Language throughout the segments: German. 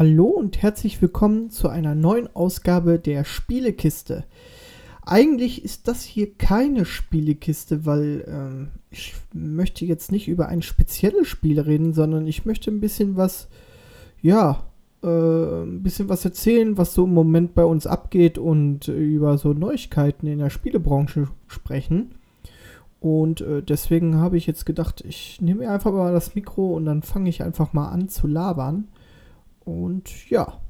Hallo und herzlich willkommen zu einer neuen Ausgabe der Spielekiste. Eigentlich ist das hier keine Spielekiste, weil ähm, ich möchte jetzt nicht über ein spezielles Spiel reden, sondern ich möchte ein bisschen was, ja, äh, ein bisschen was erzählen, was so im Moment bei uns abgeht und über so Neuigkeiten in der Spielebranche sprechen. Und äh, deswegen habe ich jetzt gedacht, ich nehme einfach mal das Mikro und dann fange ich einfach mal an zu labern. Und ja.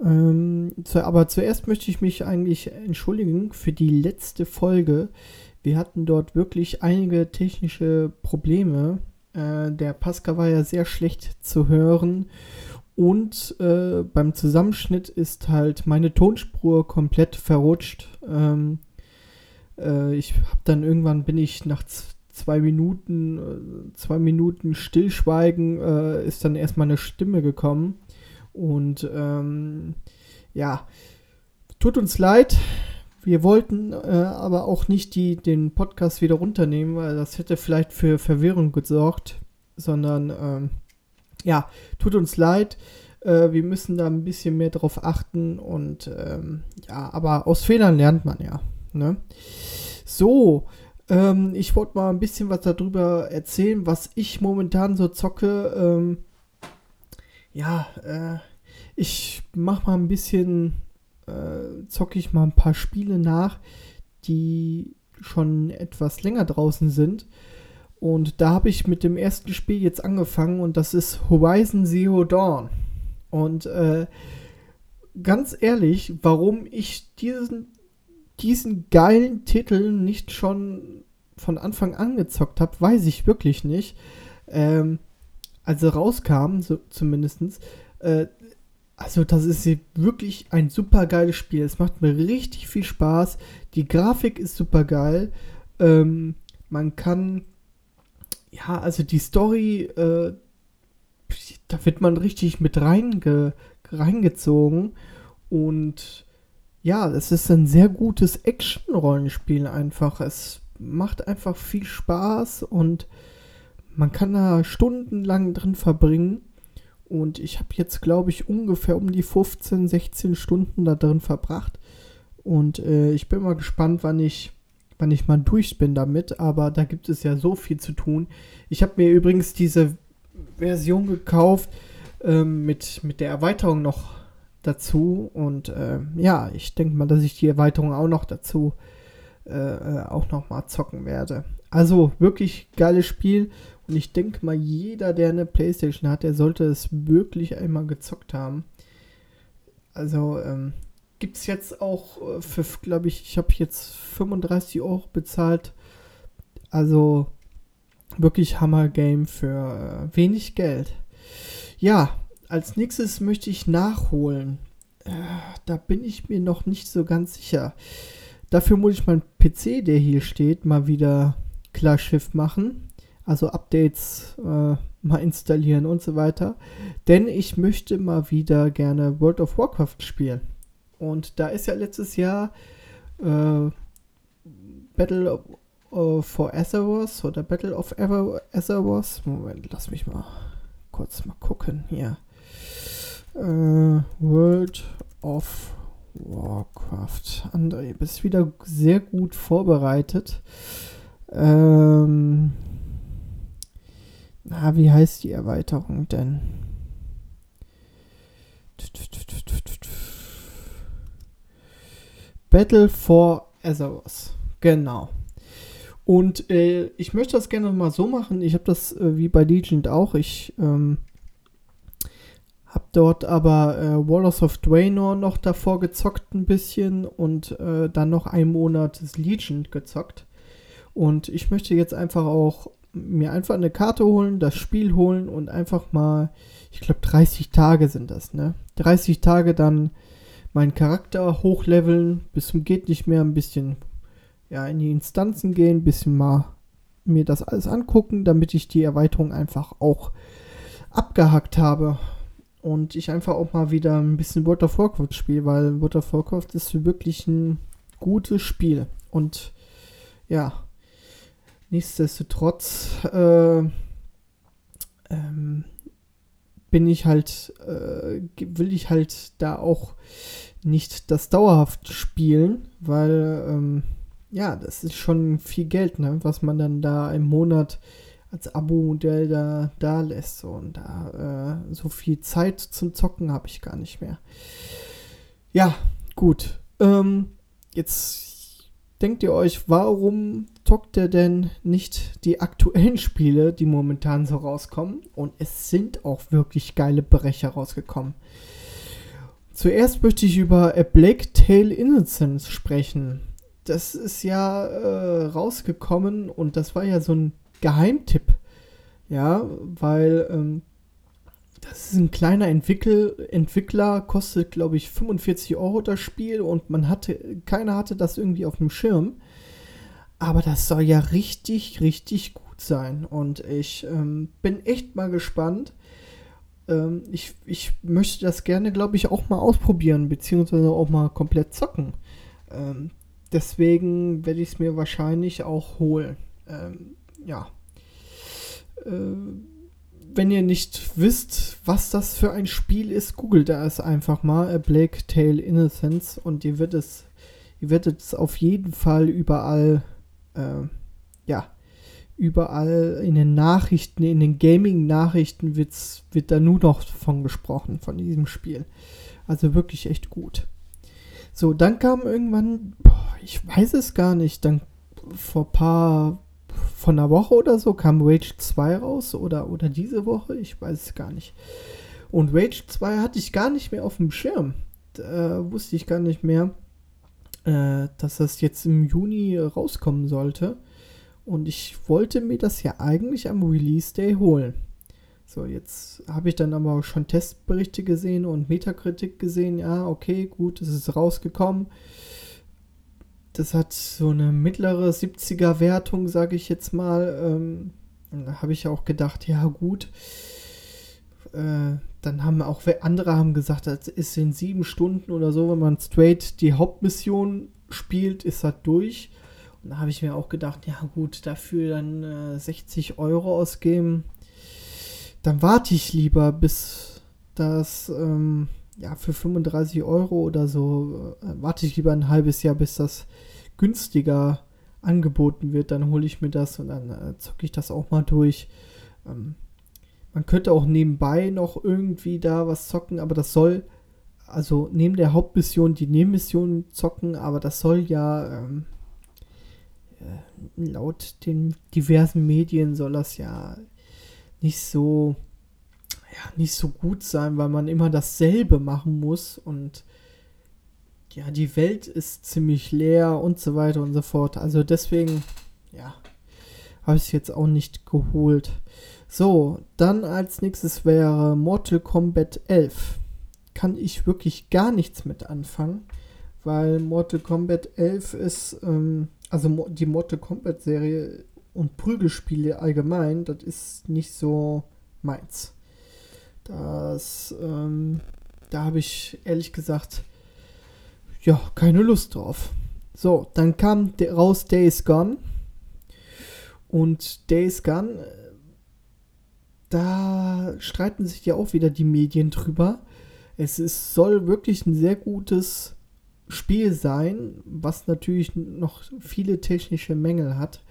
Ähm, zu, aber zuerst möchte ich mich eigentlich entschuldigen für die letzte Folge. Wir hatten dort wirklich einige technische Probleme. Äh, der Pascal war ja sehr schlecht zu hören. Und äh, beim Zusammenschnitt ist halt meine Tonspur komplett verrutscht. Ähm, äh, ich habe dann irgendwann bin ich nach zwei Minuten, äh, zwei Minuten Stillschweigen äh, ist dann erstmal eine Stimme gekommen. Und ähm, ja, tut uns leid. Wir wollten äh, aber auch nicht die, den Podcast wieder runternehmen, weil das hätte vielleicht für Verwirrung gesorgt, sondern ähm, ja, tut uns leid. Äh, wir müssen da ein bisschen mehr drauf achten und ähm, ja, aber aus Fehlern lernt man ja. Ne? So, ähm, ich wollte mal ein bisschen was darüber erzählen, was ich momentan so zocke. Ähm, ja, äh, ich mache mal ein bisschen, äh, zocke ich mal ein paar Spiele nach, die schon etwas länger draußen sind. Und da habe ich mit dem ersten Spiel jetzt angefangen und das ist Horizon Zero Dawn. Und äh, ganz ehrlich, warum ich diesen diesen geilen Titel nicht schon von Anfang an gezockt habe, weiß ich wirklich nicht. Ähm, also rauskam, so zumindestens. Äh, also das ist wirklich ein super geiles Spiel. Es macht mir richtig viel Spaß. Die Grafik ist super geil. Ähm, man kann, ja, also die Story, äh, da wird man richtig mit reinge reingezogen. Und ja, es ist ein sehr gutes Action-Rollenspiel einfach. Es macht einfach viel Spaß und man kann da stundenlang drin verbringen. Und ich habe jetzt, glaube ich, ungefähr um die 15, 16 Stunden da drin verbracht. Und äh, ich bin mal gespannt, wann ich, wann ich mal durch bin damit. Aber da gibt es ja so viel zu tun. Ich habe mir übrigens diese Version gekauft ähm, mit, mit der Erweiterung noch dazu. Und äh, ja, ich denke mal, dass ich die Erweiterung auch noch dazu äh, äh, auch noch mal zocken werde. Also wirklich geiles Spiel. Und ich denke mal, jeder, der eine Playstation hat, der sollte es wirklich einmal gezockt haben. Also ähm, gibt es jetzt auch äh, für, glaube ich, ich habe jetzt 35 Euro bezahlt. Also wirklich Hammer-Game für äh, wenig Geld. Ja, als nächstes möchte ich nachholen. Äh, da bin ich mir noch nicht so ganz sicher. Dafür muss ich meinen PC, der hier steht, mal wieder klar Schiff machen. Also Updates äh, mal installieren und so weiter. Denn ich möchte mal wieder gerne World of Warcraft spielen. Und da ist ja letztes Jahr äh, Battle of, for Azeroth oder Battle of Azeroth. Moment, lass mich mal kurz mal gucken hier. Äh, World of Warcraft. André, bist wieder sehr gut vorbereitet. Ähm, na, wie heißt die Erweiterung denn? Battle for Azeroth. Genau. Und äh, ich möchte das gerne mal so machen. Ich habe das äh, wie bei Legend auch. Ich ähm, hab dort aber äh, Warlords of Draenor noch davor gezockt ein bisschen und äh, dann noch einen Monat das Legion gezockt. Und ich möchte jetzt einfach auch mir einfach eine Karte holen, das Spiel holen und einfach mal, ich glaube 30 Tage sind das, ne? 30 Tage dann meinen Charakter hochleveln, bis zum geht nicht mehr, ein bisschen ja, in die Instanzen gehen, ein bisschen mal mir das alles angucken, damit ich die Erweiterung einfach auch abgehackt habe und ich einfach auch mal wieder ein bisschen World of Warcraft spiele, weil World of Warcraft ist wirklich ein gutes Spiel. Und ja, nichtsdestotrotz äh, ähm, bin ich halt, äh, will ich halt da auch nicht das dauerhaft spielen, weil, ähm, ja, das ist schon viel Geld, ne, was man dann da im Monat als Abo-Modell da, da lässt. Und da äh, so viel Zeit zum Zocken habe ich gar nicht mehr. Ja, gut. Ähm, jetzt denkt ihr euch, warum zockt ihr denn nicht die aktuellen Spiele, die momentan so rauskommen? Und es sind auch wirklich geile Brecher rausgekommen. Zuerst möchte ich über A Black Tail Innocence sprechen. Das ist ja äh, rausgekommen und das war ja so ein Geheimtipp. Ja, weil ähm, das ist ein kleiner Entwickel Entwickler, kostet glaube ich 45 Euro das Spiel und man hatte, keiner hatte das irgendwie auf dem Schirm. Aber das soll ja richtig, richtig gut sein und ich ähm, bin echt mal gespannt. Ähm, ich, ich möchte das gerne, glaube ich, auch mal ausprobieren, beziehungsweise auch mal komplett zocken. Ähm, deswegen werde ich es mir wahrscheinlich auch holen. Ähm, ja. Äh, wenn ihr nicht wisst, was das für ein Spiel ist, googelt es einfach mal, A Black Tail Innocence, und ihr werdet es, ihr werdet es auf jeden Fall überall, äh, ja, überall in den Nachrichten, in den Gaming-Nachrichten wird da nur noch von gesprochen, von diesem Spiel. Also wirklich echt gut. So, dann kam irgendwann, boah, ich weiß es gar nicht, dann vor paar von einer Woche oder so kam Rage 2 raus oder, oder diese Woche, ich weiß es gar nicht. Und Rage 2 hatte ich gar nicht mehr auf dem Schirm. Da wusste ich gar nicht mehr, äh, dass das jetzt im Juni rauskommen sollte. Und ich wollte mir das ja eigentlich am Release Day holen. So, jetzt habe ich dann aber schon Testberichte gesehen und Metakritik gesehen. Ja, okay, gut, es ist rausgekommen. Das hat so eine mittlere 70er Wertung, sage ich jetzt mal. Ähm, habe ich auch gedacht, ja gut. Äh, dann haben auch andere haben gesagt, das ist in sieben Stunden oder so, wenn man straight die Hauptmission spielt, ist das durch. Und da habe ich mir auch gedacht, ja gut, dafür dann äh, 60 Euro ausgeben. Dann warte ich lieber, bis das ähm, ja, für 35 Euro oder so äh, warte ich lieber ein halbes Jahr, bis das günstiger angeboten wird. Dann hole ich mir das und dann äh, zocke ich das auch mal durch. Ähm, man könnte auch nebenbei noch irgendwie da was zocken, aber das soll, also neben der Hauptmission die Nebenmission zocken, aber das soll ja ähm, äh, laut den diversen Medien soll das ja nicht so nicht so gut sein, weil man immer dasselbe machen muss und ja, die Welt ist ziemlich leer und so weiter und so fort. Also deswegen, ja, habe ich es jetzt auch nicht geholt. So, dann als nächstes wäre Mortal Kombat 11. Kann ich wirklich gar nichts mit anfangen, weil Mortal Kombat 11 ist, ähm, also die Mortal Kombat Serie und Prügelspiele allgemein, das ist nicht so meins. Das, ähm, da habe ich ehrlich gesagt, ja, keine Lust drauf. So, dann kam raus Days Gone. Und Days Gone, äh, da streiten sich ja auch wieder die Medien drüber. Es ist, soll wirklich ein sehr gutes Spiel sein, was natürlich noch viele technische Mängel hat.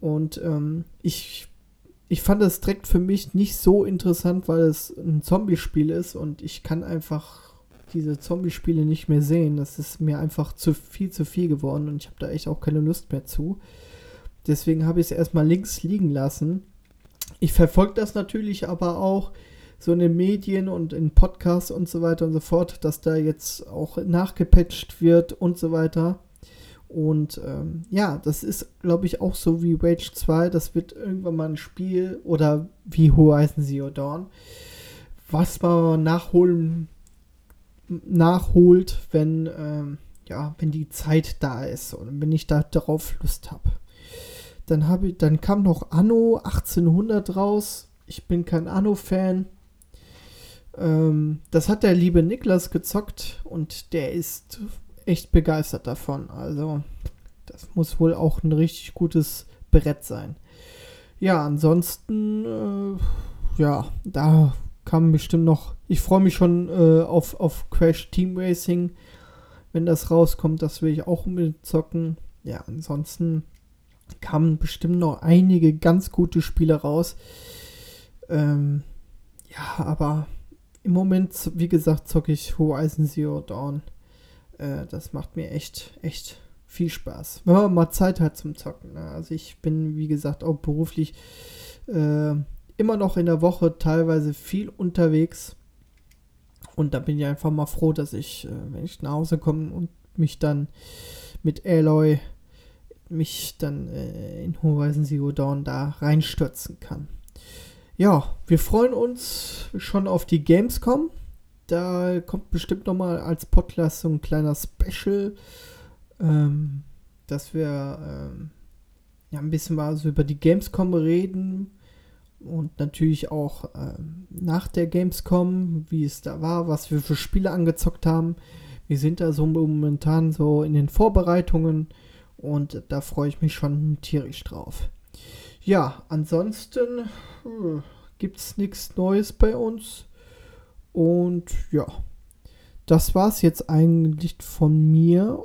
Und ähm, ich ich fand das direkt für mich nicht so interessant, weil es ein Zombie-Spiel ist und ich kann einfach diese Zombie-Spiele nicht mehr sehen. Das ist mir einfach zu viel zu viel geworden und ich habe da echt auch keine Lust mehr zu. Deswegen habe ich es erstmal links liegen lassen. Ich verfolge das natürlich aber auch so in den Medien und in Podcasts und so weiter und so fort, dass da jetzt auch nachgepatcht wird und so weiter. Und ähm, ja, das ist, glaube ich, auch so wie Rage 2. Das wird irgendwann mal ein Spiel oder wie Horizon Zero Dawn, was man nachholen, nachholt, wenn, ähm, ja, wenn die Zeit da ist und wenn ich da darauf Lust habe. Dann, hab ich, dann kam noch Anno 1800 raus. Ich bin kein Anno-Fan. Ähm, das hat der liebe Niklas gezockt und der ist echt begeistert davon. Also, das muss wohl auch ein richtig gutes Brett sein. Ja, ansonsten, äh, ja, da kam bestimmt noch. Ich freue mich schon äh, auf, auf Crash Team Racing. Wenn das rauskommt, das will ich auch unbedingt zocken. Ja, ansonsten kamen bestimmt noch einige ganz gute Spiele raus. Ähm, ja, aber im Moment, wie gesagt, zocke ich Horizon Zero Dawn. Äh, das macht mir echt, echt viel Spaß. Wenn man mal Zeit hat zum Zocken. Ne? Also ich bin, wie gesagt, auch beruflich äh, immer noch in der Woche teilweise viel unterwegs. Und da bin ich einfach mal froh, dass ich, äh, wenn ich nach Hause komme und mich dann mit Aloy mich dann äh, in Horizon Zero Dawn da reinstürzen kann. Ja, wir freuen uns schon auf die Gamescom. Da kommt bestimmt nochmal als Podcast so ein kleiner Special, ähm, dass wir ähm, ja ein bisschen mal so über die Gamescom reden und natürlich auch ähm, nach der Gamescom, wie es da war, was wir für Spiele angezockt haben. Wir sind da so momentan so in den Vorbereitungen und da freue ich mich schon tierisch drauf. Ja, ansonsten äh, gibt es nichts Neues bei uns. Und ja, das war es jetzt eigentlich von mir.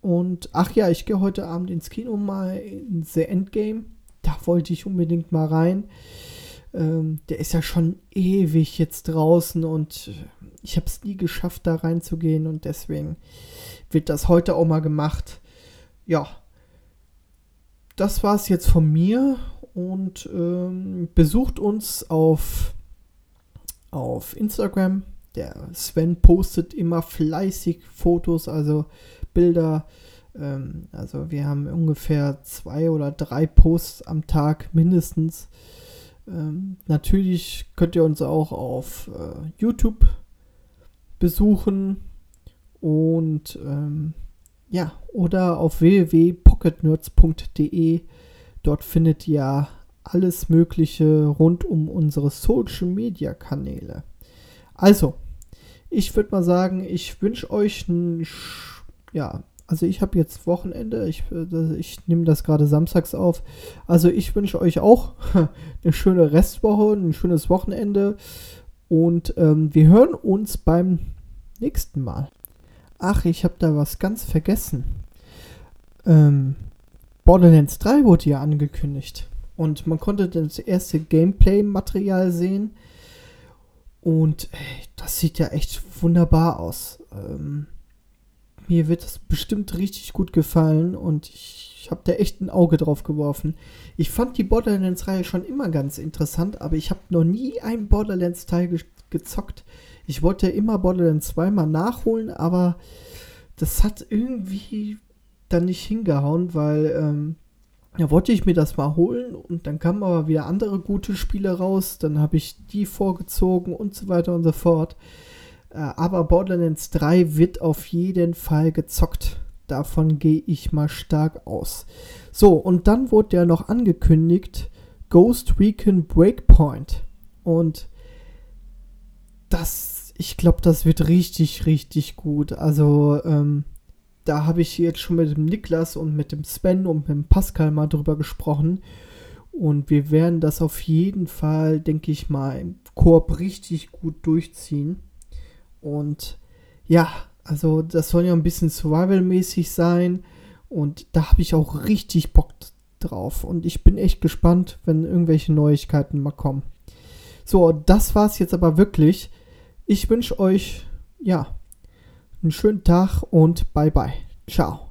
Und ach ja, ich gehe heute Abend ins Kino mal in The Endgame. Da wollte ich unbedingt mal rein. Ähm, der ist ja schon ewig jetzt draußen und ich habe es nie geschafft, da reinzugehen und deswegen wird das heute auch mal gemacht ja, das war es jetzt von mir und ähm, besucht uns auf, auf Instagram. Der Sven postet immer fleißig Fotos, also Bilder. Ähm, also wir haben ungefähr zwei oder drei Posts am Tag mindestens. Ähm, natürlich könnt ihr uns auch auf äh, YouTube besuchen und ähm, ja, oder auf www.pocketnerds.de. Dort findet ihr alles Mögliche rund um unsere Social Media Kanäle. Also, ich würde mal sagen, ich wünsche euch ein, ja, also ich habe jetzt Wochenende, ich, äh, ich nehme das gerade samstags auf. Also ich wünsche euch auch eine schöne Restwoche, ein schönes Wochenende und ähm, wir hören uns beim nächsten Mal. Ach, ich habe da was ganz vergessen. Ähm, Borderlands 3 wurde ja angekündigt. Und man konnte das erste Gameplay-Material sehen. Und ey, das sieht ja echt wunderbar aus. Ähm, mir wird das bestimmt richtig gut gefallen und ich, ich habe da echt ein Auge drauf geworfen. Ich fand die Borderlands-Reihe schon immer ganz interessant, aber ich habe noch nie einen Borderlands-Teil ge gezockt. Ich wollte immer Borderlands 2 mal nachholen, aber das hat irgendwie dann nicht hingehauen, weil ähm, ja, wollte ich mir das mal holen und dann kamen aber wieder andere gute Spiele raus, dann habe ich die vorgezogen und so weiter und so fort. Äh, aber Borderlands 3 wird auf jeden Fall gezockt. Davon gehe ich mal stark aus. So, und dann wurde ja noch angekündigt Ghost Recon Breakpoint. Und das, ich glaube, das wird richtig, richtig gut. Also, ähm, da habe ich jetzt schon mit dem Niklas und mit dem Sven und mit dem Pascal mal drüber gesprochen. Und wir werden das auf jeden Fall, denke ich mal, im Koop richtig gut durchziehen. Und ja, also das soll ja ein bisschen Survival-mäßig sein. Und da habe ich auch richtig Bock drauf. Und ich bin echt gespannt, wenn irgendwelche Neuigkeiten mal kommen. So, das war es jetzt aber wirklich. Ich wünsche euch, ja, einen schönen Tag und bye bye. Ciao.